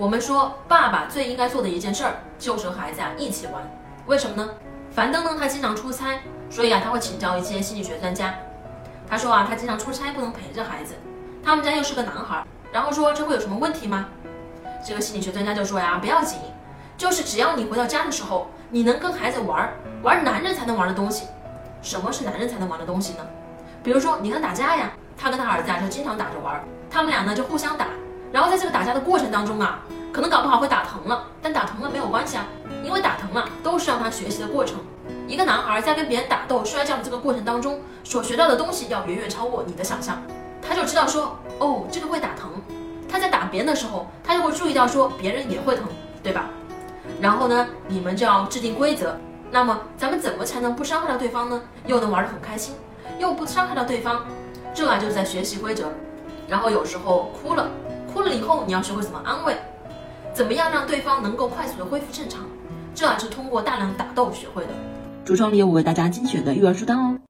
我们说爸爸最应该做的一件事儿就是和孩子啊一起玩，为什么呢？樊登呢他经常出差，所以啊他会请教一些心理学专家。他说啊他经常出差不能陪着孩子，他们家又是个男孩，然后说这会有什么问题吗？这个心理学专家就说呀不要紧，就是只要你回到家的时候，你能跟孩子玩玩男人才能玩的东西。什么是男人才能玩的东西呢？比如说你看打架呀，他跟他儿子啊就经常打着玩，他们俩呢就互相打。然后在这个打架的过程当中啊，可能搞不好会打疼了，但打疼了没有关系啊，因为打疼了都是让他学习的过程。一个男孩在跟别人打斗、摔跤的这个过程当中，所学到的东西要远远超过你的想象。他就知道说，哦，这个会打疼。他在打别人的时候，他就会注意到说，别人也会疼，对吧？然后呢，你们就要制定规则。那么咱们怎么才能不伤害到对方呢？又能玩得很开心，又不伤害到对方？这啊就是在学习规则。然后有时候哭了。哭了以后，你要学会怎么安慰，怎么样让对方能够快速的恢复正常，这是通过大量打斗学会的。橱窗里有我为大家精选的育儿书单哦。